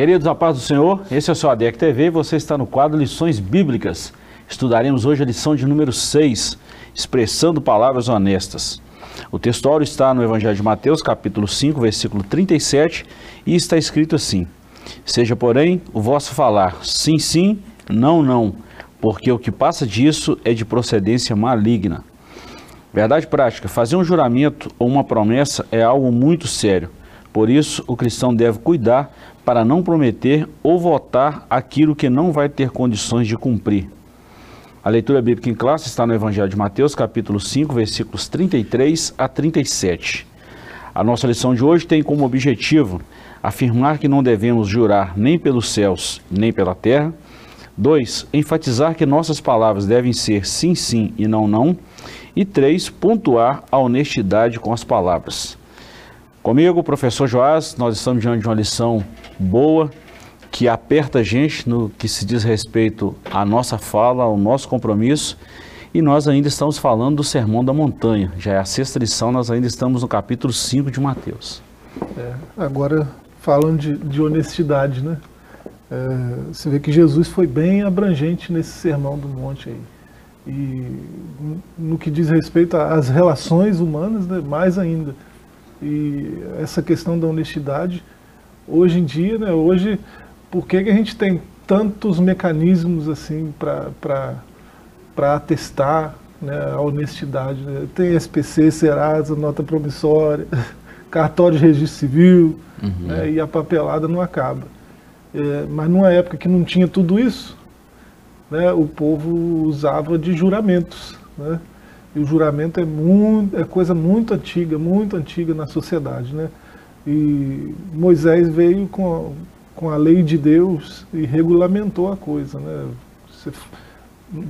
Queridos, a paz do Senhor, esse é o seu ADEC TV você está no quadro Lições Bíblicas. Estudaremos hoje a lição de número 6, Expressando Palavras Honestas. O textório está no Evangelho de Mateus, capítulo 5, versículo 37, e está escrito assim: Seja, porém, o vosso falar sim, sim, não, não, porque o que passa disso é de procedência maligna. Verdade prática: fazer um juramento ou uma promessa é algo muito sério. Por isso, o cristão deve cuidar para não prometer ou votar aquilo que não vai ter condições de cumprir. A leitura bíblica em classe está no Evangelho de Mateus, capítulo 5, versículos 33 a 37. A nossa lição de hoje tem como objetivo afirmar que não devemos jurar nem pelos céus, nem pela terra. 2. Enfatizar que nossas palavras devem ser sim, sim e não, não. E 3. Pontuar a honestidade com as palavras. Comigo, professor Joás, nós estamos diante de uma lição boa, que aperta a gente no que se diz respeito à nossa fala, ao nosso compromisso. E nós ainda estamos falando do Sermão da Montanha. Já é a sexta lição, nós ainda estamos no capítulo 5 de Mateus. É, agora, falando de, de honestidade, né? É, você vê que Jesus foi bem abrangente nesse Sermão do Monte aí. E no que diz respeito às relações humanas, né, mais ainda e essa questão da honestidade, hoje em dia, né, hoje, por que, que a gente tem tantos mecanismos assim para atestar né, a honestidade? Né? Tem SPC, Serasa, nota promissória, cartório de registro civil, uhum. né, e a papelada não acaba. É, mas numa época que não tinha tudo isso, né, o povo usava de juramentos. Né? E o juramento é, muito, é coisa muito antiga, muito antiga na sociedade. Né? E Moisés veio com a, com a lei de Deus e regulamentou a coisa. Né? Você,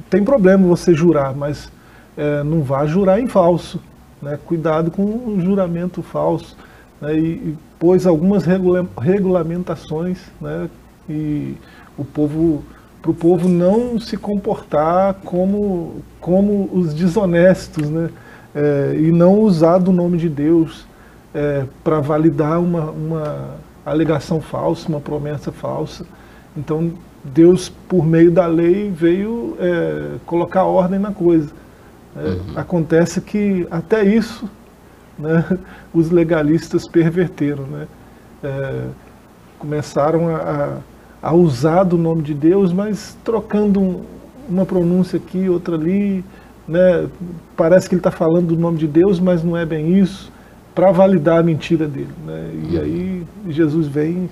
tem problema você jurar, mas é, não vá jurar em falso. Né? Cuidado com o juramento falso. Né? E, e pôs algumas regula regulamentações né? e o povo para o povo não se comportar como, como os desonestos, né? É, e não usar do nome de Deus é, para validar uma, uma alegação falsa, uma promessa falsa. Então, Deus, por meio da lei, veio é, colocar ordem na coisa. É, uhum. Acontece que até isso né, os legalistas perverteram. Né? É, começaram a, a a usar do nome de Deus, mas trocando uma pronúncia aqui, outra ali, né? parece que ele está falando do nome de Deus, mas não é bem isso, para validar a mentira dele. Né? E uhum. aí Jesus vem,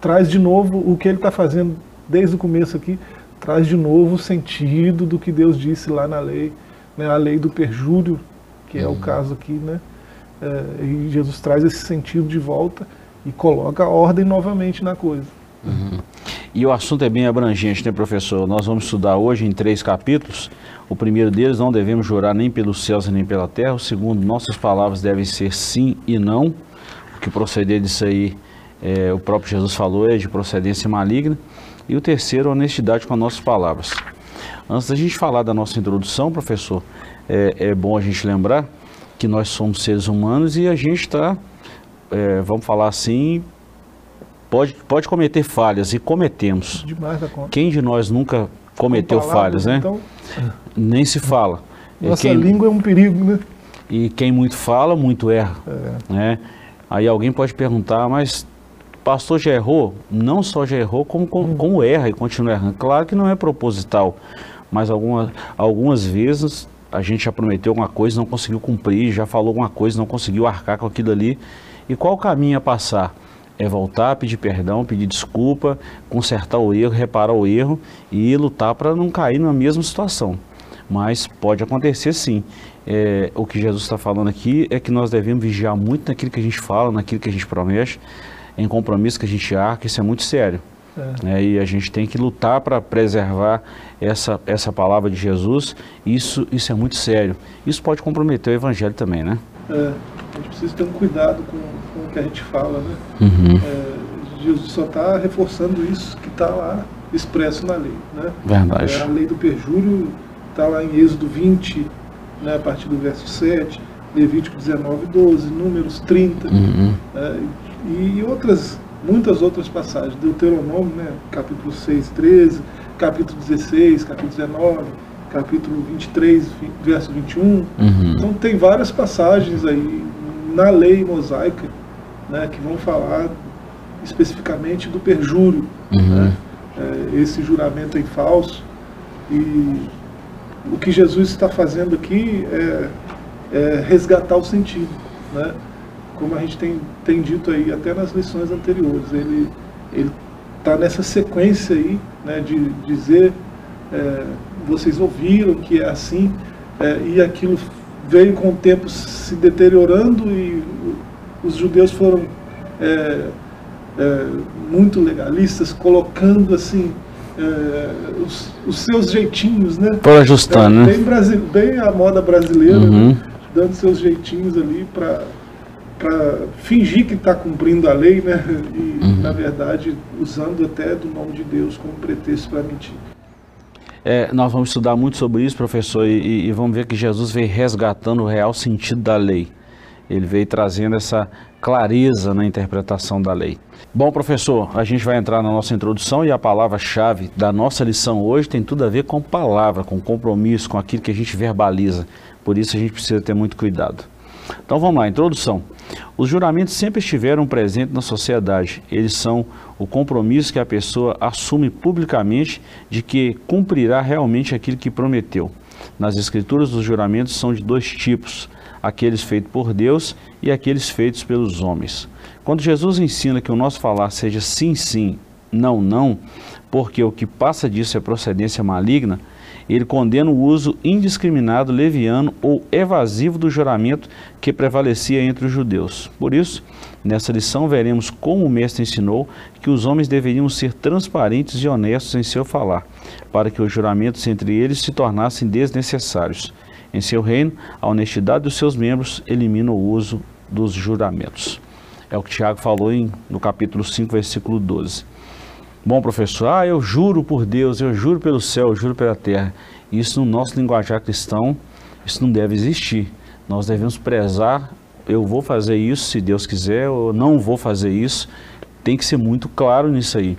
traz de novo o que ele está fazendo desde o começo aqui, traz de novo o sentido do que Deus disse lá na lei, né? a lei do perjúrio, que é o uhum. caso aqui, né? É, e Jesus traz esse sentido de volta e coloca a ordem novamente na coisa. E o assunto é bem abrangente, né, professor? Nós vamos estudar hoje em três capítulos. O primeiro deles, não devemos jurar nem pelos céus nem pela terra. O segundo, nossas palavras devem ser sim e não. O que proceder disso aí, é, o próprio Jesus falou, é de procedência maligna. E o terceiro, honestidade com as nossas palavras. Antes da gente falar da nossa introdução, professor, é, é bom a gente lembrar que nós somos seres humanos e a gente está, é, vamos falar assim, pode, pode cometer falhas e cometemos. Demais da conta. Quem de nós nunca cometeu palavras, falhas, né? Então... Nem se fala. Nossa quem... língua é um perigo, né? E quem muito fala, muito erra. É. Né? Aí alguém pode perguntar, mas pastor já errou? Não só já errou, como, como, hum. como erra e continua errando. Claro que não é proposital, mas algumas, algumas vezes a gente já prometeu alguma coisa, não conseguiu cumprir, já falou alguma coisa, não conseguiu arcar com aquilo ali. E qual o caminho a passar? É voltar, pedir perdão, pedir desculpa, consertar o erro, reparar o erro e lutar para não cair na mesma situação. Mas pode acontecer sim. É, o que Jesus está falando aqui é que nós devemos vigiar muito naquilo que a gente fala, naquilo que a gente promete, em compromisso que a gente arca, isso é muito sério. É. É, e a gente tem que lutar para preservar essa, essa palavra de Jesus, isso, isso é muito sério. Isso pode comprometer o evangelho também, né? É, a gente precisa ter um cuidado com, que a gente fala, né? Uhum. É, Jesus só está reforçando isso que está lá expresso na lei, né? Verdade. É, a lei do perjúrio está lá em Êxodo 20, né, a partir do verso 7, Levítico 19, 12, Números 30, uhum. É, e outras muitas outras passagens. Deuteronômio, né, capítulo 6, 13, capítulo 16, capítulo 19, capítulo 23, verso 21. Uhum. Então tem várias passagens aí na lei mosaica né, que vão falar especificamente do perjúrio, uhum. né, é, esse juramento aí falso. E o que Jesus está fazendo aqui é, é resgatar o sentido. Né? Como a gente tem, tem dito aí até nas lições anteriores, ele está nessa sequência aí né, de dizer é, vocês ouviram que é assim, é, e aquilo veio com o tempo se deteriorando e os judeus foram é, é, muito legalistas, colocando assim é, os, os, seus jeitinhos, né? Por ajustando, né? Bem, bem a moda brasileira, uhum. né? dando seus jeitinhos ali para para fingir que está cumprindo a lei, né? E uhum. na verdade usando até do nome de Deus como pretexto para mentir. É, nós vamos estudar muito sobre isso, professor, e, e, vamos ver que Jesus veio resgatando o real sentido da lei. Ele veio trazendo essa clareza na interpretação da lei. Bom, professor, a gente vai entrar na nossa introdução e a palavra-chave da nossa lição hoje tem tudo a ver com palavra, com compromisso, com aquilo que a gente verbaliza. Por isso a gente precisa ter muito cuidado. Então vamos lá, introdução. Os juramentos sempre estiveram presentes na sociedade. Eles são o compromisso que a pessoa assume publicamente de que cumprirá realmente aquilo que prometeu. Nas Escrituras, os juramentos são de dois tipos: aqueles feitos por Deus e aqueles feitos pelos homens. Quando Jesus ensina que o nosso falar seja sim, sim, não, não, porque o que passa disso é procedência maligna, ele condena o uso indiscriminado, leviano ou evasivo do juramento que prevalecia entre os judeus. Por isso, nessa lição veremos como o mestre ensinou que os homens deveriam ser transparentes e honestos em seu falar, para que os juramentos entre eles se tornassem desnecessários. Em seu reino, a honestidade dos seus membros elimina o uso dos juramentos. É o que Tiago falou em, no capítulo 5, versículo 12. Bom, professor, ah, eu juro por Deus, eu juro pelo céu, eu juro pela terra. Isso no nosso linguajar cristão, isso não deve existir. Nós devemos prezar, eu vou fazer isso se Deus quiser, ou não vou fazer isso. Tem que ser muito claro nisso aí.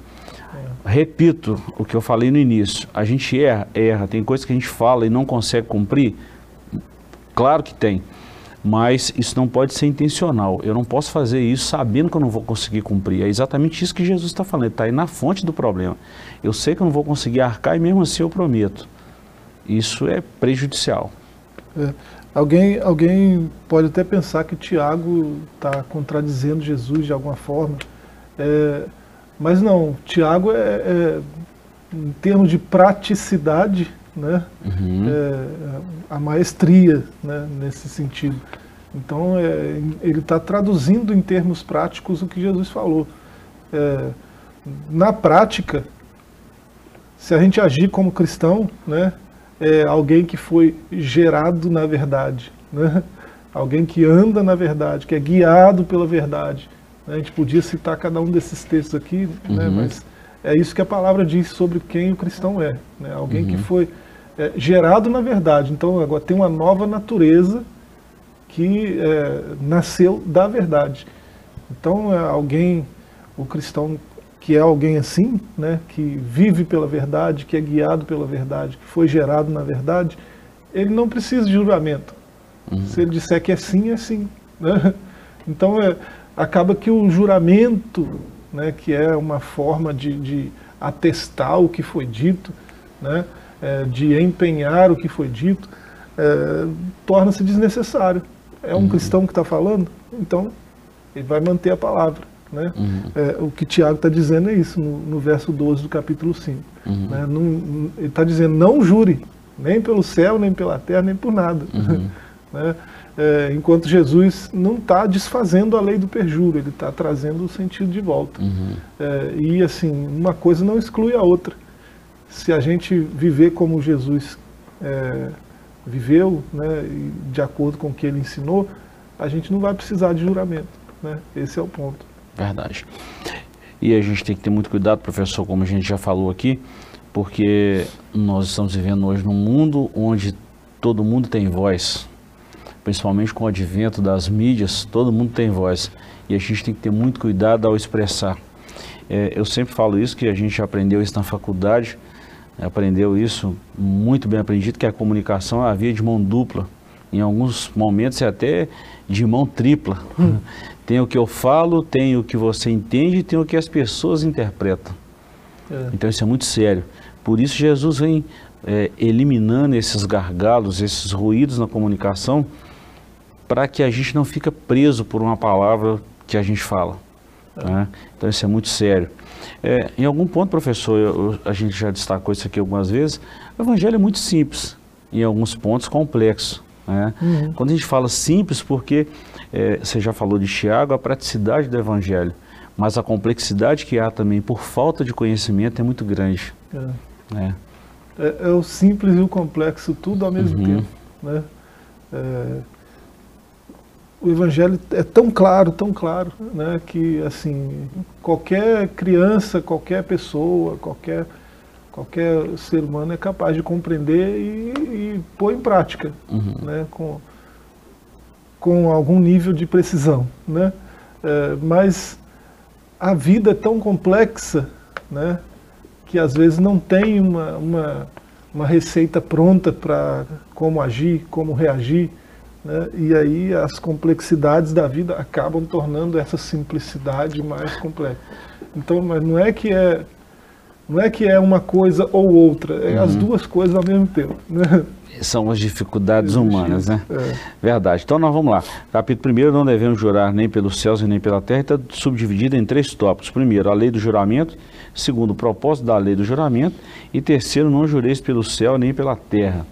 É. Repito o que eu falei no início, a gente erra, erra, tem coisas que a gente fala e não consegue cumprir, claro que tem mas isso não pode ser intencional. Eu não posso fazer isso sabendo que eu não vou conseguir cumprir. É exatamente isso que Jesus está falando, está aí na fonte do problema. Eu sei que eu não vou conseguir arcar e mesmo assim eu prometo. Isso é prejudicial. É. Alguém, alguém pode até pensar que Tiago está contradizendo Jesus de alguma forma, é, mas não, Tiago é, é, em termos de praticidade, né? Uhum. É, a maestria né, nesse sentido. Então, é, ele está traduzindo em termos práticos o que Jesus falou. É, na prática, se a gente agir como cristão, né, é alguém que foi gerado na verdade, né? alguém que anda na verdade, que é guiado pela verdade. A gente podia citar cada um desses textos aqui, né, uhum. mas é isso que a palavra diz sobre quem o cristão é. Né? Alguém uhum. que foi é, gerado na verdade. Então agora tem uma nova natureza que é, nasceu da verdade. Então é alguém, o cristão que é alguém assim, né, que vive pela verdade, que é guiado pela verdade, que foi gerado na verdade, ele não precisa de juramento. Uhum. Se ele disser que é sim, é sim. Né? Então é, acaba que o juramento, né, que é uma forma de, de atestar o que foi dito, né, é, de empenhar o que foi dito, é, torna-se desnecessário. É um uhum. cristão que está falando, então ele vai manter a palavra. Né? Uhum. É, o que Tiago está dizendo é isso, no, no, verso 12 do capítulo 5. Uhum. Né? Não, ele está dizendo, não jure, nem pelo céu, nem pela terra, nem por nada. Uhum. né? É, enquanto Jesus não está desfazendo a lei do perjúrio, ele está trazendo o sentido de volta. Uhum. É, e assim, uma coisa não exclui a outra se a gente viver como Jesus é, viveu, né, de acordo com o que ele ensinou, a gente não vai precisar de juramento. Né? Esse é o ponto. Verdade. E a gente tem que ter muito cuidado, professor, como a gente já falou aqui, porque nós estamos vivendo hoje num mundo onde todo mundo tem voz, principalmente com o advento das mídias, todo mundo tem voz. E a gente tem que ter muito cuidado ao expressar É, eu sempre falo isso, que a gente aprendeu isso na faculdade, aprendeu isso muito bem aprendido, que a comunicação é a via de mão dupla. Em alguns momentos é até de mão tripla. Hum. Tem o que eu falo, tem o que você entende e tem o que as pessoas interpretam. É. Então isso é muito sério. Por isso Jesus vem é, eliminando esses gargalos, esses ruídos na comunicação, para que a gente não fique preso por uma palavra que a gente fala. É. Né? Então isso é muito sério. É, em algum ponto, professor, eu, a gente já destacou isso aqui algumas vezes, o evangelho é muito simples, em alguns pontos complexo. Né? Uhum. Quando a gente fala simples, porque é, você já falou de Tiago, a praticidade do evangelho, mas a complexidade que há também por falta de conhecimento é muito grande. É, é. é, é o simples e o complexo tudo ao mesmo uhum. tempo. Né? O evangelho é tão claro, tão claro, né, que assim qualquer criança, qualquer pessoa, qualquer qualquer ser humano é capaz de compreender e, e pôr em prática, uhum. né, com com algum nível de precisão, né? É, mas a vida é tão complexa, né, que às vezes não tem uma, uma, uma receita pronta para como agir, como reagir. Né? E aí as complexidades da vida acabam tornando essa simplicidade mais complexa. Então, mas não é que é não é que é uma coisa ou outra, é uhum. as duas coisas ao mesmo tempo. Né? São as dificuldades humanas, né? É. Verdade. Então nós vamos lá. Capítulo 1, não devemos jurar nem pelos céus e nem pela terra, está subdividido em três tópicos. Primeiro, a lei do juramento. Segundo, o propósito da lei do juramento. E terceiro, não jureis pelo céu nem pela terra.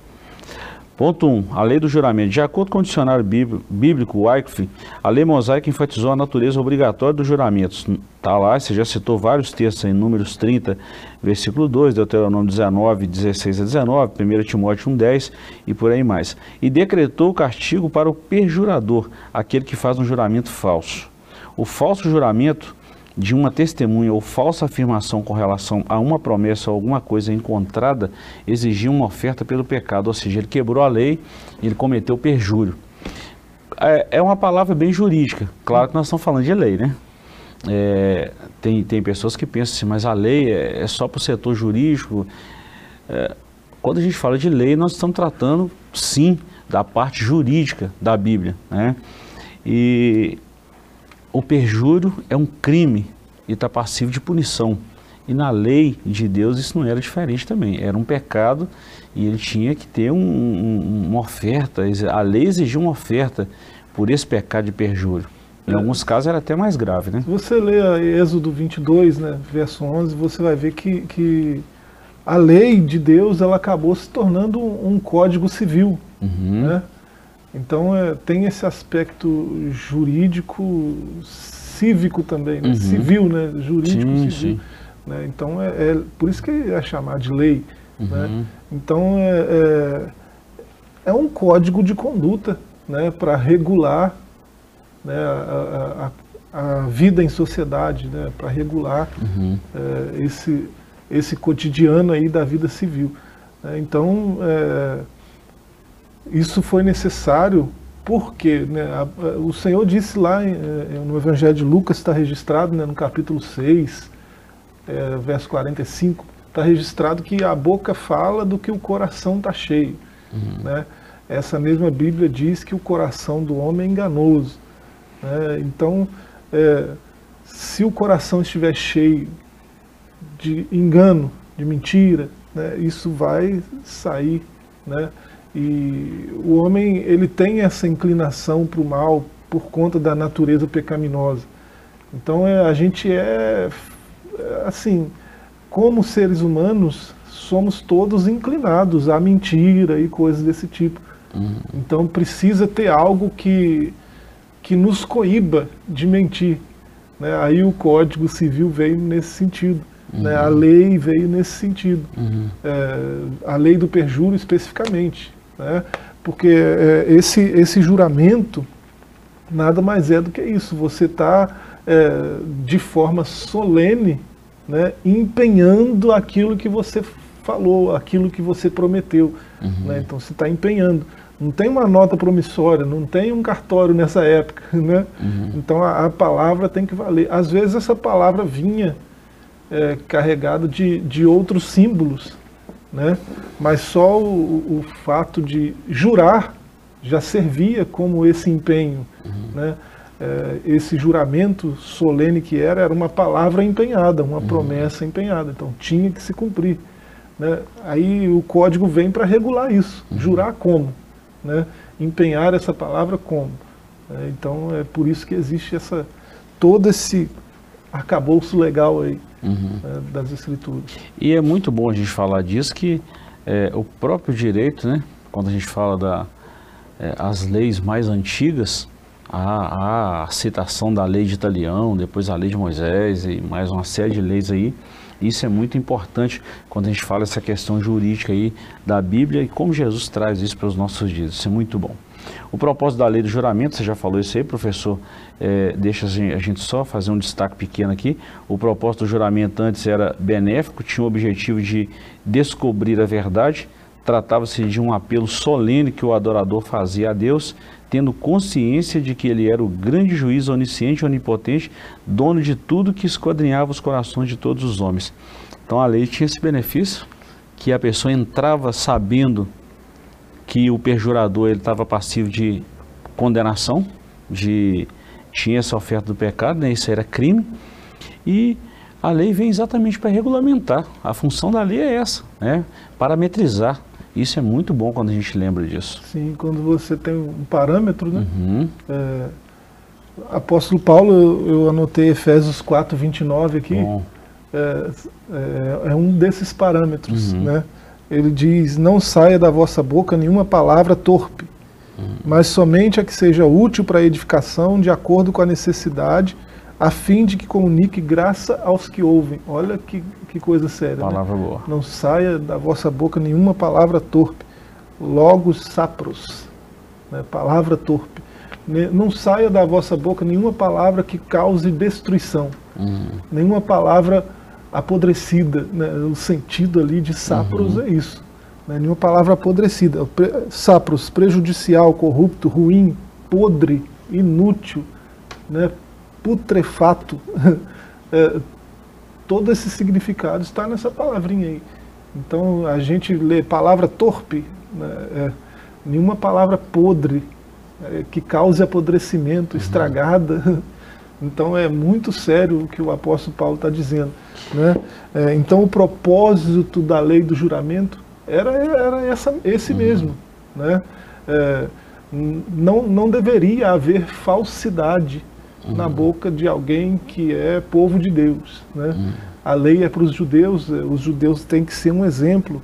Ponto 1. Um, a lei do juramento. De acordo com o dicionário bíblico Wycliffe, a lei mosaica enfatizou a natureza obrigatória dos juramentos. Está lá, você já citou vários textos em Números 30, versículo 2, Deuteronômio 19, 16 a 19, 1 Timóteo 1, 10 e por aí mais. E decretou o castigo para o perjurador, aquele que faz um juramento falso. O falso juramento de uma testemunha ou falsa afirmação com relação a uma promessa ou alguma coisa encontrada exigia uma oferta pelo pecado, ou seja, ele quebrou a lei, ele cometeu perjúrio. É, é uma palavra bem jurídica, claro que nós estamos falando de lei, né? É, tem, tem pessoas que pensam assim, mas a lei é, é só para o setor jurídico. É, quando a gente fala de lei, nós estamos tratando, sim, da parte jurídica da Bíblia, né? E o perjúrio é um crime e está passivo de punição. E na lei de Deus isso não era diferente também. Era um pecado e ele tinha que ter um, um, uma oferta. A lei exigia uma oferta por esse pecado de perjúrio. Em é. alguns casos era até mais grave, né? Se você lê Êxodo 22, né, verso 11, você vai ver que, que a lei de Deus ela acabou se tornando um, um código civil, uhum. né? Então é, tem esse aspecto jurídico, cívico também, né? uhum. civil, né? jurídico, sim, civil. Sim. Né? Então é, é, por isso que é chamado de lei. Uhum. Né? Então é, é, é, um código de conduta né? para regular né? a, a, a, vida em sociedade, né? para regular uhum. É, esse, esse cotidiano aí da vida civil. Né? Então é, isso foi necessário porque né, a, o Senhor disse lá eh, no Evangelho de Lucas, está registrado né, no capítulo 6, é, verso 45, está registrado que a boca fala do que o coração está cheio. Uhum. Né? Essa mesma Bíblia diz que o coração do homem é enganoso. Né? Então, é, se o coração estiver cheio de engano, de mentira, né, isso vai sair. Né? E o homem ele tem essa inclinação para o mal por conta da natureza pecaminosa. Então é, a gente é, assim, como seres humanos, somos todos inclinados à mentira e coisas desse tipo. Uhum. Então precisa ter algo que, que nos coíba de mentir. Né? Aí o Código Civil veio nesse sentido. Uhum. Né? A lei veio nesse sentido. Uhum. É, a lei do perjúrio especificamente. Né? Porque é, esse, esse juramento nada mais é do que isso. Você está, é, de forma solene, né, empenhando aquilo que você falou, aquilo que você prometeu. Uhum. Né? Então você está empenhando. Não tem uma nota promissória, não tem um cartório nessa época. Né? Uhum. Então a, a, palavra tem que valer. Às vezes essa palavra vinha é, carregado de, de outros símbolos, né? mas só o, o fato de jurar já servia como esse empenho. Uhum. Né? É, esse juramento solene que era, era uma palavra empenhada, uma uhum. promessa empenhada, então tinha que se cumprir. Né? Aí o código vem para regular isso, uhum. jurar como, né? empenhar essa palavra como. É, então é por isso que existe essa, todo esse arcabouço legal aí uhum. é, das escrituras. E é muito bom a gente falar disso, que é, o próprio direito, né, quando a gente fala das é, leis mais antigas, a, a citação da lei de Italião, depois a lei de Moisés e mais uma série de leis aí, isso é muito importante quando a gente fala essa questão jurídica aí da Bíblia e como Jesus traz isso para os nossos dias. Isso é muito bom. O propósito da lei do juramento, você já falou isso aí, professor, é, deixa a gente só fazer um destaque pequeno aqui. O propósito do juramento antes era benéfico, tinha o objetivo de descobrir a verdade, tratava-se de um apelo solene que o adorador fazia a Deus, tendo consciência de que ele era o grande juiz onisciente onipotente, dono de tudo que esquadrinhava os corações de todos os homens. Então a lei tinha esse benefício, que a pessoa entrava sabendo que o perjurador ele estava passivo de condenação, de tinha essa oferta do pecado, né? isso era crime, e a lei vem exatamente para regulamentar. A função da lei é essa, né? parametrizar. Isso é muito bom quando a gente lembra disso. Sim, quando você tem um parâmetro, né? Uhum. É, apóstolo Paulo, eu, anotei Efésios 4, 29 aqui, é, é, é, um desses parâmetros, uhum. né? Ele diz: Não saia da vossa boca nenhuma palavra torpe, uhum. mas somente a que seja útil para a edificação, de acordo com a necessidade, a fim de que comunique graça aos que ouvem. Olha que, que coisa séria. Né? Palavra né? boa. Não saia da vossa boca nenhuma palavra torpe. Logos sapros, né? palavra torpe. Não saia da vossa boca nenhuma palavra que cause destruição. Uhum. Nenhuma palavra apodrecida, né? o sentido ali de sapros uhum. é isso. Né? Nenhuma palavra apodrecida. Sapros, prejudicial, corrupto, ruim, podre, inútil, né? putrefato. é, todo esse significado está nessa palavrinha aí. Então a gente lê palavra torpe, né? é, nenhuma palavra podre, é, que cause apodrecimento, uhum. estragada. Então é muito sério o que o apóstolo Paulo está dizendo. Né? É, então o propósito da lei do juramento era, era essa, esse uhum. mesmo. Né? É, não, não deveria haver falsidade uhum. na boca de alguém que é povo de Deus. Né? Uhum. A lei é para os judeus, é, os judeus têm que ser um exemplo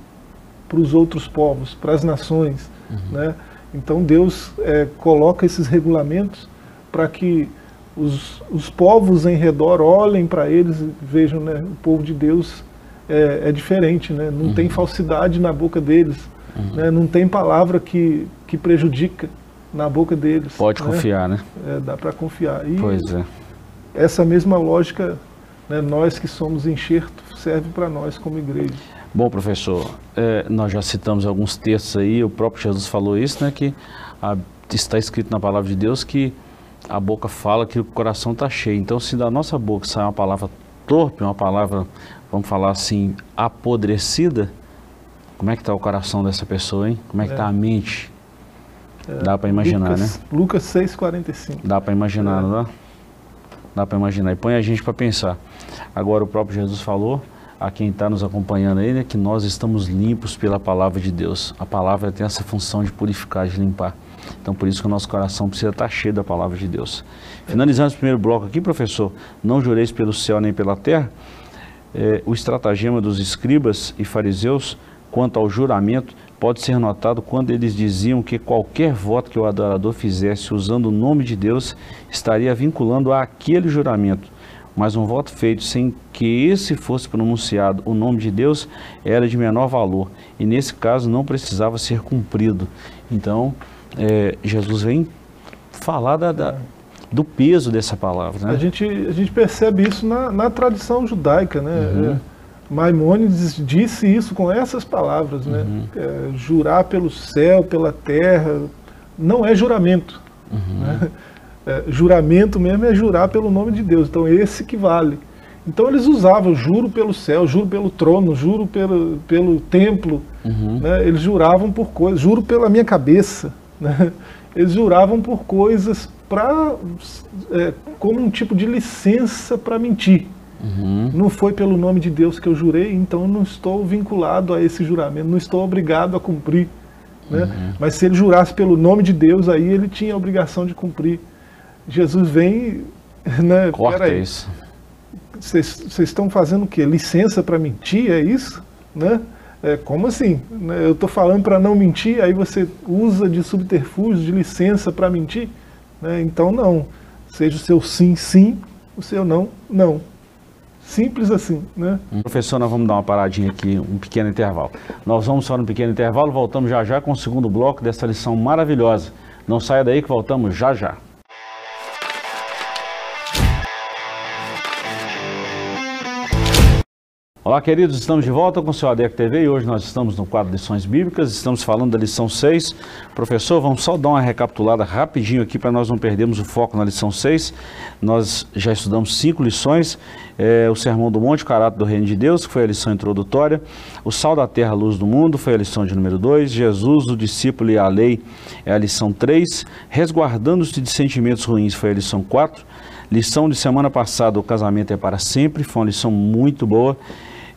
para os outros povos, para as nações. Uhum. Né? Então Deus é, coloca esses regulamentos para que os, os povos em redor olhem para eles e vejam, né, o povo de Deus é, é diferente, né, não uhum. tem falsidade na boca deles, uhum. né, não tem palavra que, que prejudica na boca deles. Pode né? confiar, né? É, dá para confiar. E pois é. Essa mesma lógica, né, nós que somos enxerto, serve para nós como igreja. Bom, professor, é, nós já citamos alguns textos aí, o próprio Jesus falou isso, né, que a, está escrito na palavra de Deus que a boca fala que o coração está cheio. Então, se da nossa boca sai uma palavra torpe, uma palavra, vamos falar assim, apodrecida, como é que está o coração dessa pessoa, hein? Como é que está é. a mente? É, dá para imaginar, Lucas, né? Lucas 6,45. Dá para imaginar, é. não dá? Dá para imaginar. E põe a gente para pensar. Agora, o próprio Jesus falou a quem está nos acompanhando aí, né, que nós estamos limpos pela palavra de Deus. A palavra tem essa função de purificar, de limpar. Então, por isso que o nosso coração precisa estar cheio da palavra de Deus. Finalizando esse primeiro bloco aqui, professor, não jureis pelo céu nem pela terra, é, o estratagema dos escribas e fariseus quanto ao juramento pode ser notado quando eles diziam que qualquer voto que o adorador fizesse usando o nome de Deus estaria vinculando a aquele juramento. Mas um voto feito sem que esse fosse pronunciado o nome de Deus era de menor valor e nesse caso não precisava ser cumprido. Então, é, Jesus vem falar da, da, do peso dessa palavra. Né? A, gente, a gente percebe isso na, na tradição judaica. Né? Uhum. É, Maimônides disse isso com essas palavras, né? Uhum. É, jurar pelo céu, pela terra, não é juramento. Uhum. Né? É, juramento mesmo é jurar pelo nome de Deus, então esse que vale. Então eles usavam, juro pelo céu, juro pelo trono, juro pelo, pelo templo. Uhum. Né? Eles juravam por coisas, juro pela minha cabeça. Né? Eles juravam por coisas para é, como um tipo de licença para mentir. Uhum. Não foi pelo nome de Deus que eu jurei, então não estou vinculado a esse juramento, não estou obrigado a cumprir. Né? Uhum. Mas se ele jurasse pelo nome de Deus, aí ele tinha a obrigação de cumprir. Jesus vem. Né, Corta isso. Vocês estão fazendo o quê? Licença para mentir? É isso? Né? É, como assim? Eu estou falando para não mentir, aí você usa de subterfúgio, de licença para mentir? Né? Então, não. Seja o seu sim, sim, o seu não, não. Simples assim, né? Professor, nós vamos dar uma paradinha aqui, um pequeno intervalo. Nós vamos só no pequeno intervalo, voltamos já já com o segundo bloco dessa lição maravilhosa. Não saia daí que voltamos já já. Olá, queridos, estamos de volta com o seu ADEC TV e hoje nós estamos no quadro Lições Bíblicas, estamos falando da lição 6. Professor, vamos só dar uma recapitulada rapidinho aqui para nós não perdermos o foco na lição 6. Nós já estudamos cinco lições, é, o Sermão do Monte, o Caráter do Reino de Deus, que foi a lição introdutória, o Sal da Terra, a Luz do Mundo, foi a lição de número 2, Jesus, o Discípulo e a Lei, é a lição 3, Resguardando-se de Sentimentos Ruins, foi a lição 4, lição de semana passada, o Casamento é para Sempre, foi uma lição muito boa,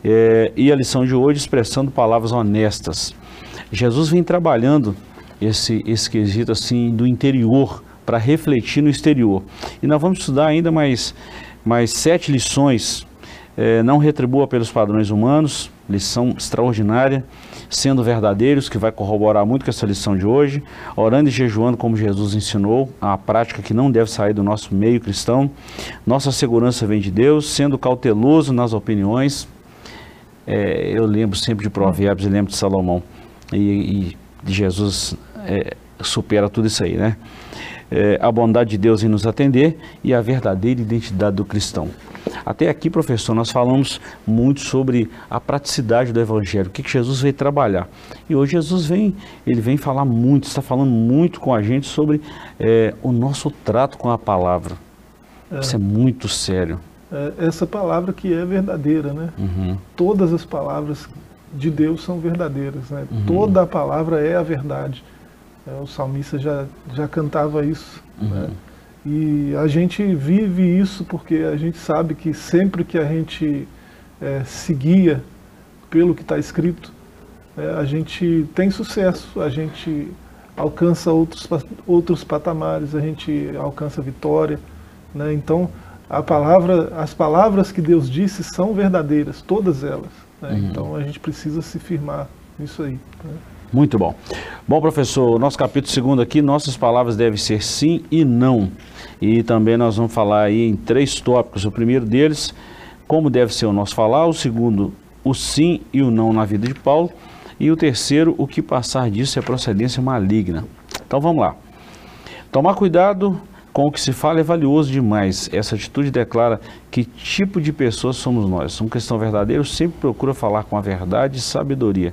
é, e a lição de hoje, expressando palavras honestas. Jesus vem trabalhando esse, esse quesito assim do interior para refletir no exterior. E nós vamos estudar ainda mais, mais sete lições. É, não retribua pelos padrões humanos, lição extraordinária, sendo verdadeiros, que vai corroborar muito com essa lição de hoje, orando e jejuando como Jesus ensinou, a prática que não deve sair do nosso meio cristão. Nossa segurança vem de Deus, sendo cauteloso nas opiniões, é, eu lembro sempre de Provérbios e lembro de Salomão. E, e Jesus é, supera tudo isso aí, né? É, a bondade de Deus em nos atender e a verdadeira identidade do cristão. Até aqui, professor, nós falamos muito sobre a praticidade do Evangelho, o que, que Jesus veio trabalhar. E hoje Jesus vem, ele vem falar muito, está falando muito com a gente sobre é, o nosso trato com a palavra. É. Isso é muito sério essa palavra que é verdadeira, né? Uhum. Todas as palavras de Deus são verdadeiras, né? Uhum. Toda a palavra é a verdade. É, o salmista já, já cantava isso, uhum. né? E a gente vive isso porque a gente sabe que sempre que a gente é, seguia pelo que está escrito, é, a gente tem sucesso, a gente alcança outros, outros patamares, a gente alcança vitória. Né? Então, palavra, as palavras que Deus disse são verdadeiras, todas elas. Né? Uhum. Então a gente precisa se firmar nisso aí. Né? Muito bom. Bom, professor, nosso capítulo segundo aqui, nossas palavras devem ser sim e não. E também nós vamos falar aí em três tópicos. O primeiro deles, como deve ser o nosso falar. O segundo, o sim e o não na vida de Paulo. E o terceiro, o que passar disso é procedência maligna. Então vamos lá. Tomar cuidado com o que se fala é valioso demais. Essa atitude declara que tipo de pessoas somos nós. Um cristão verdadeiro sempre procura falar com a verdade e sabedoria.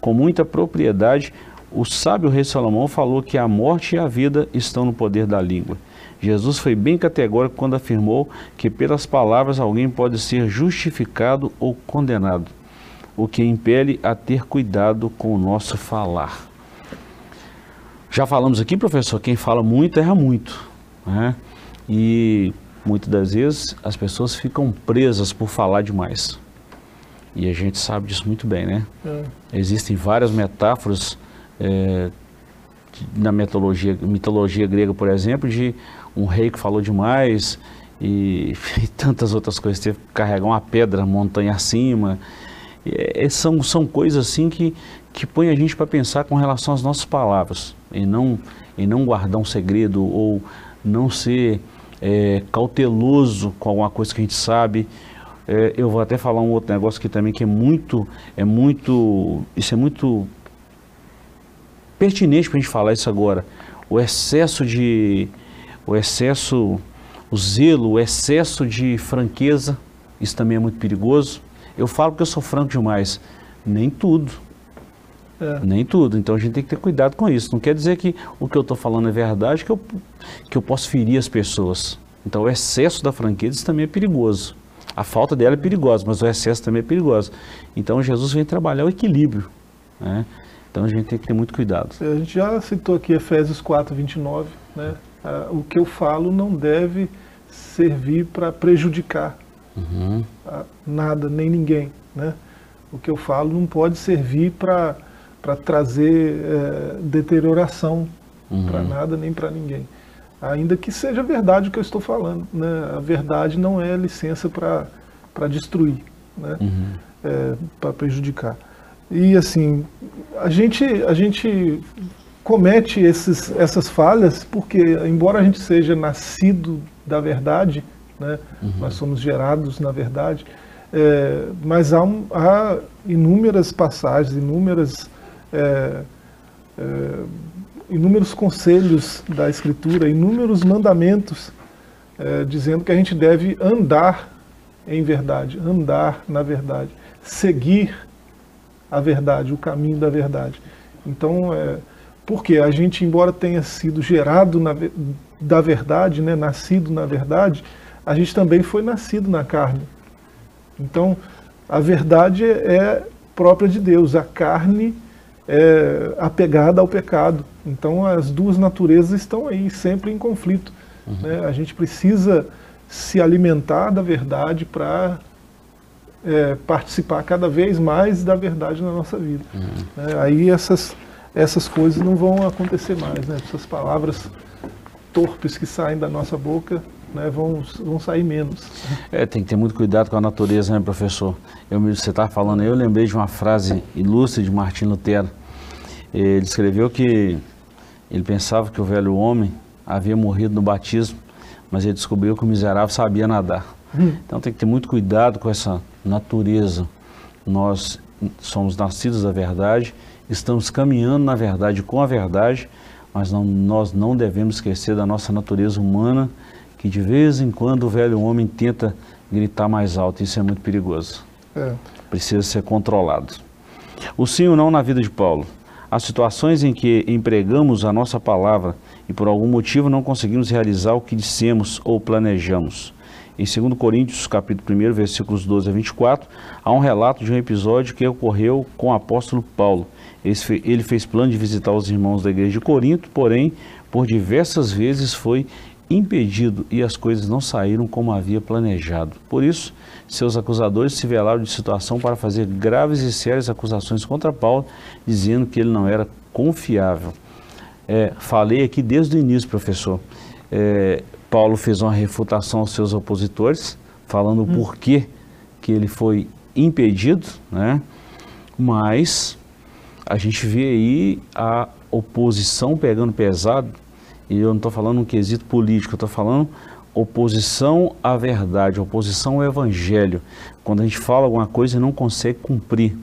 Com muita propriedade, o sábio rei Salomão falou que a morte e a vida estão no poder da língua. Jesus foi bem categórico quando afirmou que pelas palavras alguém pode ser justificado ou condenado, o que impele a ter cuidado com o nosso falar. Já falamos aqui, professor, quem fala muito erra muito. Né? E muitas das vezes as pessoas ficam presas por falar demais. E a gente sabe disso muito bem, né? É. Existem várias metáforas é, na mitologia, mitologia grega, por exemplo, de um rei que falou demais e, e tantas outras coisas. Teve que carregar uma pedra montanha acima. É, são, são coisas assim que, que põem a gente para pensar com relação às nossas palavras e não, e não guardar um segredo ou não ser é, cauteloso com alguma coisa que a gente sabe. É, eu vou até falar um outro negócio aqui também que é muito, é muito, isso é muito pertinente para a gente falar isso agora. O excesso de, o excesso, o zelo, o excesso de franqueza, isso também é muito perigoso. Eu falo que eu sou franco demais, nem tudo. É. Nem tudo. Então a gente tem que ter cuidado com isso. Não quer dizer que o que eu estou falando é verdade, que eu, que eu posso ferir as pessoas. Então o excesso da franqueza também é perigoso. A falta dela é perigosa, mas o excesso também é perigoso. Então Jesus vem trabalhar o equilíbrio. Né? Então a gente tem que ter muito cuidado. A gente já citou aqui Efésios 4, 29. Né? O que eu falo não deve servir para prejudicar uhum. nada, nem ninguém. Né? O que eu falo não pode servir para trazer é, deterioração uhum. para nada nem para ninguém ainda que seja verdade o que eu estou falando. Né? A verdade não é licença para destruir, né? Uhum. É, para prejudicar. E assim, a gente, a gente comete esses, essas falhas porque, embora a gente seja nascido da verdade, né? Uhum. nós somos gerados na verdade, é, mas há, um, há, inúmeras passagens, inúmeras é, é inúmeros conselhos da Escritura, inúmeros mandamentos, é, dizendo que a gente deve andar em verdade, andar na verdade, seguir a verdade, o caminho da verdade. Então, é, porque a gente, embora tenha sido gerado na, da verdade, né, nascido na verdade, a gente também foi nascido na carne. Então, a verdade é própria de Deus, a carne é apegada ao pecado. Então as duas naturezas estão aí sempre em conflito. Uhum. Né? A gente precisa se alimentar da verdade para é, participar cada vez mais da verdade na nossa vida. Uhum. É, aí essas, essas coisas não vão acontecer mais. Né? Essas palavras torpes que saem da nossa boca né, vão, vão sair menos. É, tem que ter muito cuidado com a natureza, né, professor? Eu, você está falando aí, eu lembrei de uma frase ilustre de Martim Lutero. Ele escreveu que ele pensava que o velho homem havia morrido no batismo, mas ele descobriu que o miserável sabia nadar. Hum. Então tem que ter muito cuidado com essa natureza. Nós somos nascidos da verdade, estamos caminhando na verdade com a verdade, mas não, nós não devemos esquecer da nossa natureza humana, que de vez em quando o velho homem tenta gritar mais alto. Isso é muito perigoso. É. Precisa ser controlado. O sim ou não na vida de Paulo. Há situações em que empregamos a nossa palavra e por algum motivo não conseguimos realizar o que dissemos ou planejamos. Em 2 Coríntios, capítulo 1, versículos 12 a 24, há um relato de um episódio que ocorreu com o apóstolo Paulo. Ele fez plano de visitar os irmãos da igreja de Corinto, porém, por diversas vezes foi impedido e as coisas não saíram como havia planejado. Por isso, seus acusadores se velaram de situação para fazer graves e sérias acusações contra Paulo, dizendo que ele não era confiável. É, falei aqui desde o início, professor. É, Paulo fez uma refutação aos seus opositores, falando hum. porquê que ele foi impedido, né? mas a gente vê aí a oposição pegando pesado e eu não estou falando um quesito político, eu estou falando oposição à verdade, oposição ao evangelho. Quando a gente fala alguma coisa e não consegue cumprir.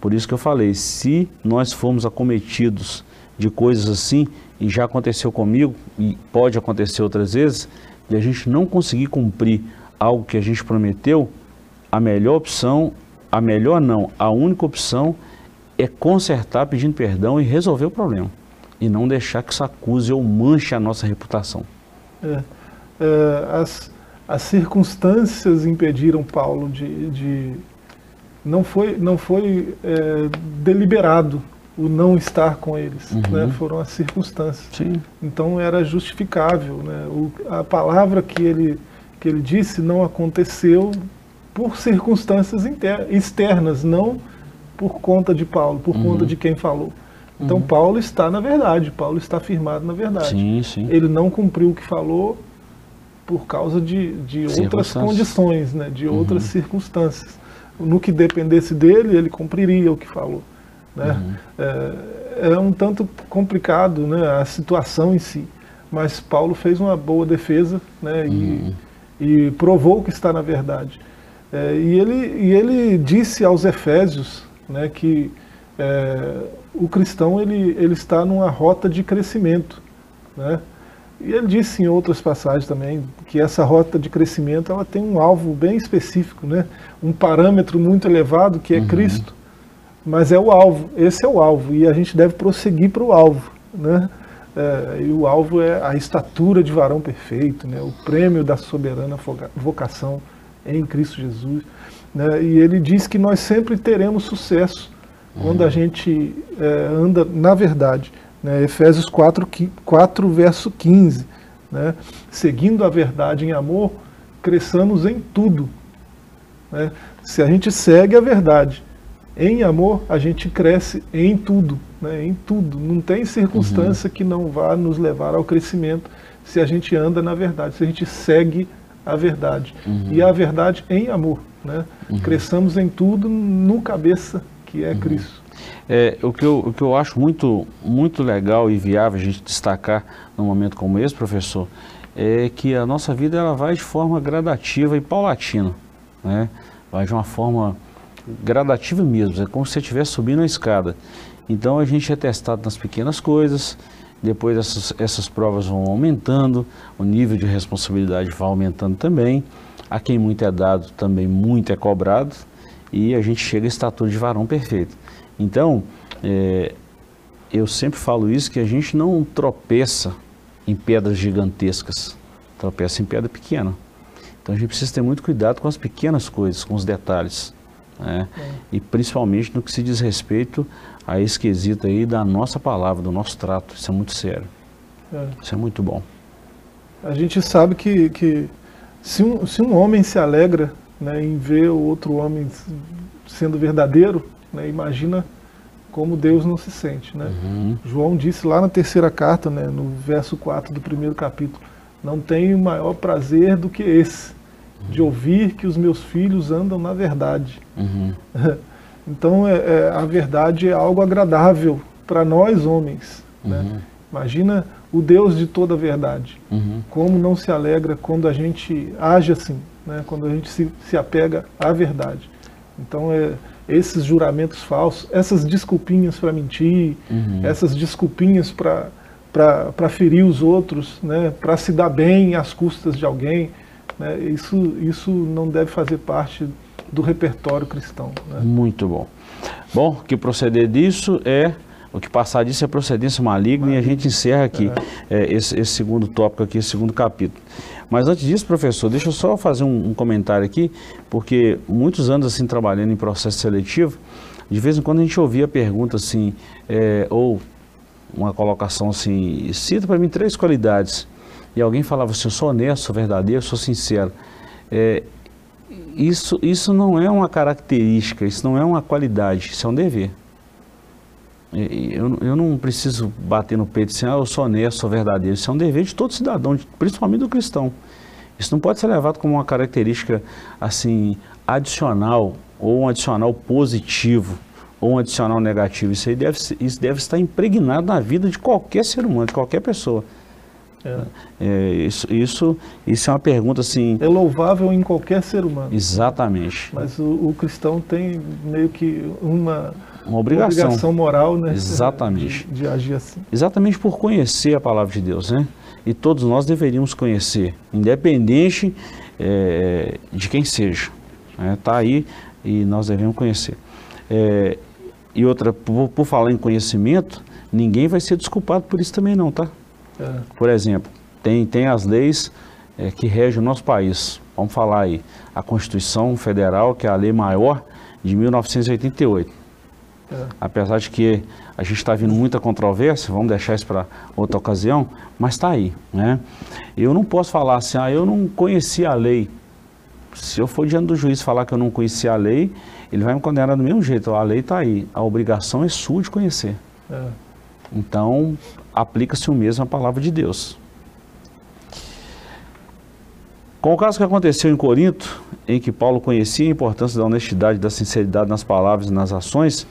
Por isso que eu falei, se nós formos acometidos de coisas assim, e já aconteceu comigo, e pode acontecer outras vezes, e a gente não conseguir cumprir algo que a gente prometeu, a melhor opção, a melhor não, a única opção é consertar pedindo perdão e resolver o problema e não deixar que isso acuse ou manche a nossa reputação. É, é, as, as circunstâncias impediram Paulo de, de não foi não foi é, deliberado o não estar com eles, uhum. né? foram as circunstâncias. Sim. Então era justificável, né? O, a palavra que ele que ele disse não aconteceu por circunstâncias externas, não por conta de Paulo, por uhum. conta de quem falou. Então uhum. Paulo está na verdade, Paulo está firmado na verdade. Sim, sim. Ele não cumpriu o que falou por causa de, de outras condições, né, de uhum. outras circunstâncias. No que dependesse dele, ele cumpriria o que falou. Né? Uhum. É, é, um tanto complicado né, a situação em si, mas Paulo fez uma boa defesa né, e, uhum. e provou que está na verdade. É, e, ele, e ele disse aos Efésios né, que é, o cristão ele, ele está numa rota de crescimento. Né? E ele disse em outras passagens também que essa rota de crescimento ela tem um alvo bem específico, né? um parâmetro muito elevado que é uhum. Cristo. Mas é o alvo, esse é o alvo, e a gente deve prosseguir para o alvo. Né? É, e o alvo é a estatura de varão perfeito, né? o prêmio da soberana vocação em Cristo Jesus. Né? E ele diz que nós sempre teremos sucesso quando a gente é, anda na verdade. Né? Efésios 4, 4, verso 15. Né? Seguindo a verdade em amor, cresçamos em tudo. Né? Se a gente segue a verdade em amor, a gente cresce em tudo. Né? Em tudo. Não tem circunstância uhum. que não vá nos levar ao crescimento se a gente anda na verdade, se a gente segue a verdade. Uhum. E a verdade em amor. Né? Uhum. Cresçamos em tudo no cabeça que é uhum. Cristo. É, o, que eu, o que eu acho muito, muito legal e viável a gente destacar num momento como esse, professor, é que a nossa vida ela vai de forma gradativa e paulatina. Né? Vai de uma forma gradativa mesmo, é como se você estivesse subindo a escada. Então a gente é testado nas pequenas coisas, depois essas, essas provas vão aumentando, o nível de responsabilidade vai aumentando também. A quem muito é dado, também muito é cobrado, e a gente chega a estatura de varão perfeito. Então, é, eu sempre falo isso, que a gente não tropeça em pedras gigantescas, tropeça em pedra pequena. Então a gente precisa ter muito cuidado com as pequenas coisas, com os detalhes. Né? É. E principalmente no que se diz respeito a esse quesito aí da nossa palavra, do nosso trato. Isso é muito sério. É. Isso é muito bom. A gente sabe que, que se, um, se um homem se alegra né, em ver o outro homem sendo verdadeiro, né, imagina como Deus não se sente. Né? Uhum. João disse lá na terceira carta, né, no verso 4 do primeiro capítulo, não tenho maior prazer do que esse, uhum. de ouvir que os meus filhos andam na verdade. Uhum. então é, é, a verdade é algo agradável para nós homens. Né? Uhum. Imagina o Deus de toda a verdade. Uhum. Como não se alegra quando a gente age assim, né? quando a gente se, se apega à verdade. Então, é, esses juramentos falsos, essas desculpinhas para mentir, uhum. essas desculpinhas para ferir os outros, né? para se dar bem às custas de alguém, né? isso, isso não deve fazer parte do repertório cristão. Né? Muito bom. Bom, que proceder disso é o que passar disso é procedência maligna e a gente encerra aqui é. É, esse, esse, segundo tópico aqui, esse segundo capítulo. Mas antes disso, professor, deixa eu só fazer um, um comentário aqui, porque muitos anos assim trabalhando em processo seletivo, de vez em quando a gente ouvia a pergunta assim, é, ou uma colocação assim, cita para mim três qualidades. E alguém falava assim, eu sou honesto, sou verdadeiro, sou sincero. É, isso, isso não é uma característica, isso não é uma qualidade, isso é um dever. Eu, eu não preciso bater no peito assim, ah, eu sou honesto, sou verdadeiro. Isso é um dever de todo cidadão, principalmente do cristão. Isso não pode ser levado como uma característica assim adicional ou um adicional positivo ou um adicional negativo. Isso deve, isso deve estar impregnado na vida de qualquer ser humano, de qualquer pessoa. É. É, isso, isso, isso é uma pergunta assim. É louvável em qualquer ser humano. Exatamente. Mas o, o cristão tem meio que uma uma obrigação. Uma obrigação moral, né? Exatamente. De, de, agir assim. Exatamente por conhecer a palavra de Deus, né? E todos nós deveríamos conhecer, independente é, de quem seja. Está né? Tá aí e nós devemos conhecer. É, e outra, por, por, falar em conhecimento, ninguém vai ser desculpado por isso também não, tá? Por exemplo, tem, tem as leis é, que regem o nosso país. Vamos falar aí, a Constituição Federal, que é a lei maior de 1988. É. Apesar de que a gente está vindo muita controvérsia, vamos deixar isso para outra ocasião, mas está aí. Né? Eu não posso falar assim, ah, eu não conhecia a lei. Se eu for diante do juiz falar que eu não conhecia a lei, ele vai me condenar do mesmo jeito. A lei está aí, a obrigação é sua de conhecer. É. Então, aplica-se o mesmo à palavra de Deus. Com o caso que aconteceu em Corinto, em que Paulo conhecia a importância da honestidade e da sinceridade nas palavras e nas ações,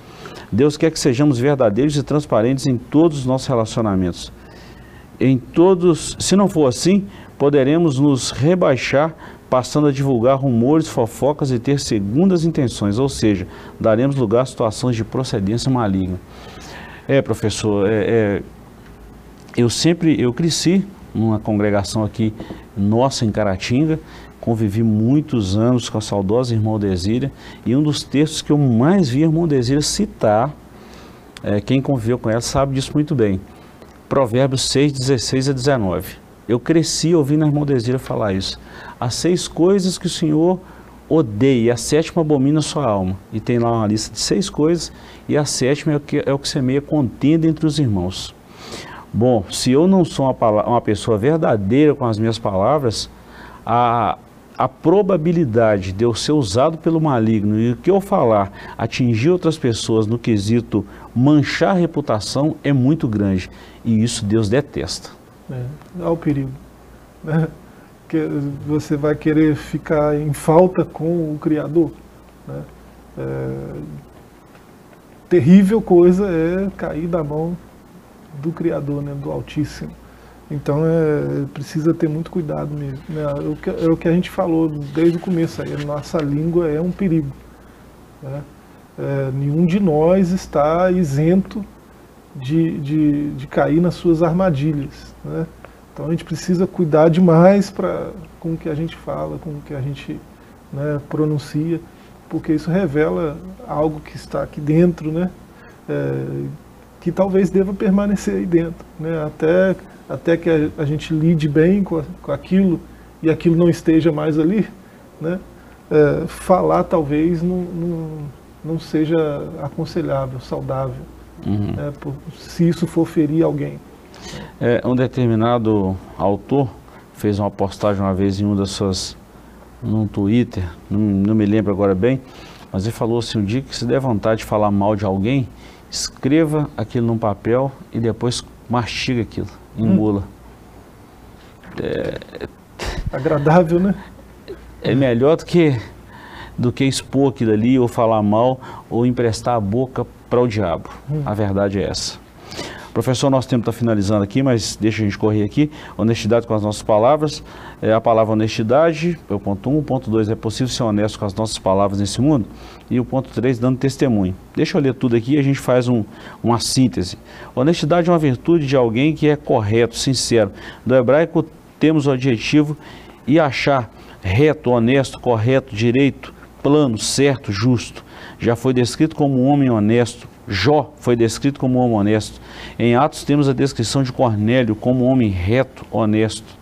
Deus quer que sejamos verdadeiros e transparentes em todos os nossos relacionamentos. Em todos, se não for assim, poderemos nos rebaixar passando a divulgar rumores, fofocas e ter segundas intenções, ou seja, daremos lugar a situações de procedência maligna. É, professor, é, é, eu sempre, eu cresci numa congregação aqui nossa em Caratinga, convivi muitos anos com a saudosa irmã Desíria e um dos textos que eu mais vi a irmã Desíria citar, é, quem conviveu com ela sabe disso muito bem, Provérbios 6, 16 a 19. Eu cresci ouvindo a irmã Desíria falar isso. As seis coisas que o Senhor odeia, a sétima abomina a sua alma. E tem lá uma lista de seis coisas, e a sétima é o que, é o que semeia contenda entre os irmãos. Bom, se eu não sou uma, uma pessoa verdadeira com as minhas palavras, a, a probabilidade de eu ser usado pelo maligno e o que eu falar atingir outras pessoas no quesito manchar a reputação é muito grande. E isso Deus detesta. É, há o perigo. Né? Que você vai querer ficar em falta com o Criador. Né? É, terrível coisa é cair da mão do Criador, né, do Altíssimo. Então é, precisa ter muito cuidado mesmo. Né? É, o que, é o que a gente falou desde o começo aí, a nossa língua é um perigo. Né? É, nenhum de nós está isento de, de, de cair nas suas armadilhas. Né? Então a gente precisa cuidar demais pra, com o que a gente fala, com o que a gente né, pronuncia, porque isso revela algo que está aqui dentro, né? É, que talvez deva permanecer aí dentro, né? até, até que a, a gente lide bem com, a, com, aquilo e aquilo não esteja mais ali, né? É, falar talvez não, não, não, seja aconselhável, saudável, uhum. né? Por, se isso for ferir alguém. É, um determinado autor fez uma postagem uma vez em um das suas, num Twitter, não, não me lembro agora bem, mas ele falou assim, um dia que se der vontade de falar mal de alguém, escreva aquilo num papel e depois mastiga aquilo, engula. Hum. É, Agradável, né? É melhor do que, do que expor aquilo ali, ou falar mal, ou emprestar a boca para o diabo. Hum. A verdade é essa. Professor, nosso tempo está finalizando aqui, mas deixa a gente correr aqui. Honestidade com as nossas palavras. É a palavra honestidade, é o ponto 1. Um. O ponto 2 é possível ser honesto com as nossas palavras nesse mundo. E o ponto 3, dando testemunho. Deixa eu ler tudo aqui e a gente faz um, uma síntese. Honestidade é uma virtude de alguém que é correto, sincero. Do hebraico temos o adjetivo e achar reto, honesto, correto, direito, plano, certo, justo. Já foi descrito como um homem honesto, Jó foi descrito como um homem honesto. Em Atos temos a descrição de Cornélio como um homem reto, honesto.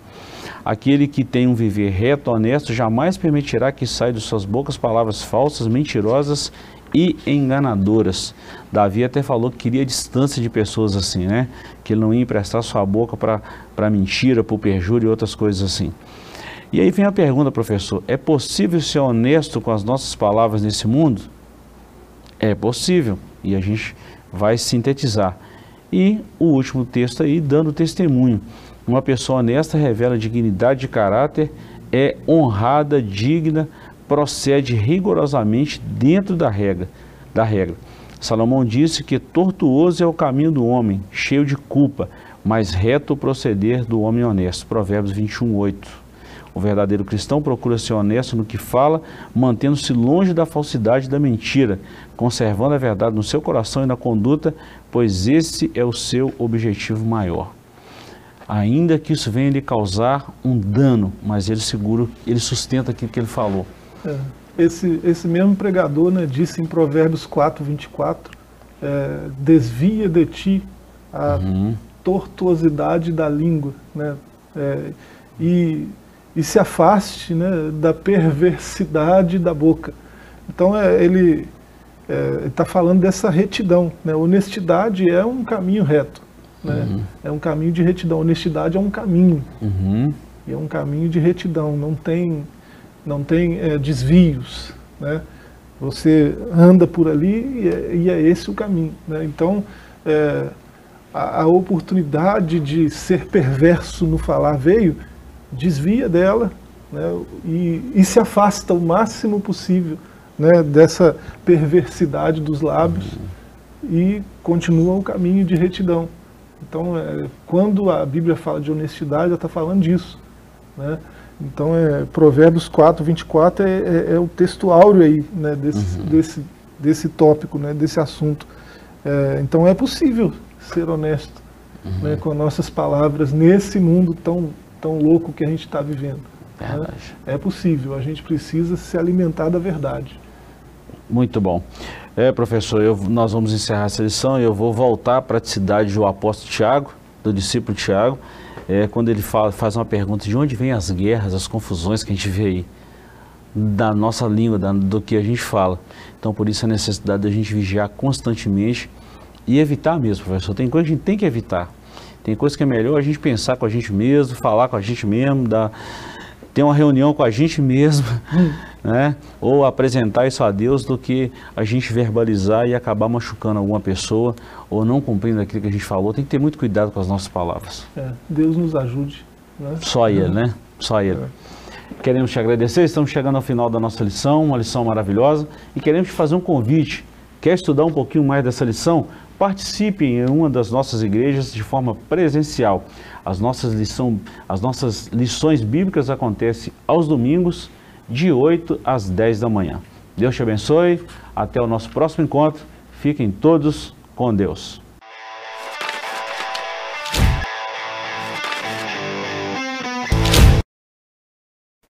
Aquele que tem um viver reto, honesto, jamais permitirá que saia de suas bocas palavras falsas, mentirosas e enganadoras. Davi até falou que queria distância de pessoas assim, né? Que ele não ia emprestar sua boca para mentira, para perjúrio e outras coisas assim. E aí vem a pergunta, professor: é possível ser honesto com as nossas palavras nesse mundo? É possível e a gente vai sintetizar. E o último texto aí, dando testemunho. Uma pessoa honesta revela dignidade de caráter, é honrada, digna, procede rigorosamente dentro da regra. Da regra. Salomão disse que tortuoso é o caminho do homem, cheio de culpa, mas reto o proceder do homem honesto. Provérbios 21, 8. O verdadeiro cristão procura ser honesto no que fala, mantendo-se longe da falsidade e da mentira, conservando a verdade no seu coração e na conduta, pois esse é o seu objetivo maior. Ainda que isso venha lhe causar um dano, mas ele segura, ele sustenta aquilo que ele falou. É, esse, esse mesmo pregador né, disse em Provérbios 4, 24, é, desvia de ti a uhum. tortuosidade da língua, né? É, e e se afaste né, da perversidade da boca. Então é, ele está é, falando dessa retidão. Né? Honestidade é um caminho reto. Né? Uhum. É um caminho de retidão. Honestidade é um caminho. Uhum. E é um caminho de retidão. Não tem, não tem é, desvios. Né? Você anda por ali e é, e é esse o caminho. Né? Então, é, a, a oportunidade de ser perverso no falar veio desvia dela né, e, e, se afasta o máximo possível né, dessa perversidade dos lábios e continua o caminho de retidão. Então, é, quando a Bíblia fala de honestidade, ela está falando disso. Né? Então, é, Provérbios 4, 24 é, é, é o texto áureo aí, né, desse, uhum. desse, desse tópico, né, desse assunto. É, então, é possível ser honesto uhum. né, com nossas palavras nesse mundo tão tão louco que a gente está vivendo. Né? É possível, a gente precisa se alimentar da verdade. Muito bom. É, professor, eu, nós vamos encerrar essa lição e eu vou voltar à praticidade do apóstolo Tiago, do discípulo Tiago, é, quando ele fala, faz uma pergunta de onde vêm as guerras, as confusões que a gente vê aí. da nossa língua, da, do que a gente fala. Então, por isso a necessidade da gente vigiar constantemente e evitar mesmo, professor. Tem coisa que a gente tem que evitar. Tem coisa que é melhor a gente pensar com a gente mesmo, falar com a gente mesmo, dar, ter uma reunião com a gente mesmo, né? ou apresentar isso a Deus do que a gente verbalizar e acabar machucando alguma pessoa ou não cumprindo aquilo que a gente falou. Tem que ter muito cuidado com as nossas palavras. É, Deus nos ajude. Né? Só Ele, né? Só Ele. É. Queremos te agradecer, estamos chegando ao final da nossa lição, uma lição maravilhosa, e queremos te fazer um convite. Quer estudar um pouquinho mais dessa lição? Participe em uma das nossas igrejas de forma presencial. As nossas, lição, as nossas lições bíblicas acontecem aos domingos, de 8 às 10 da manhã. Deus te abençoe. Até o nosso próximo encontro. Fiquem todos com Deus.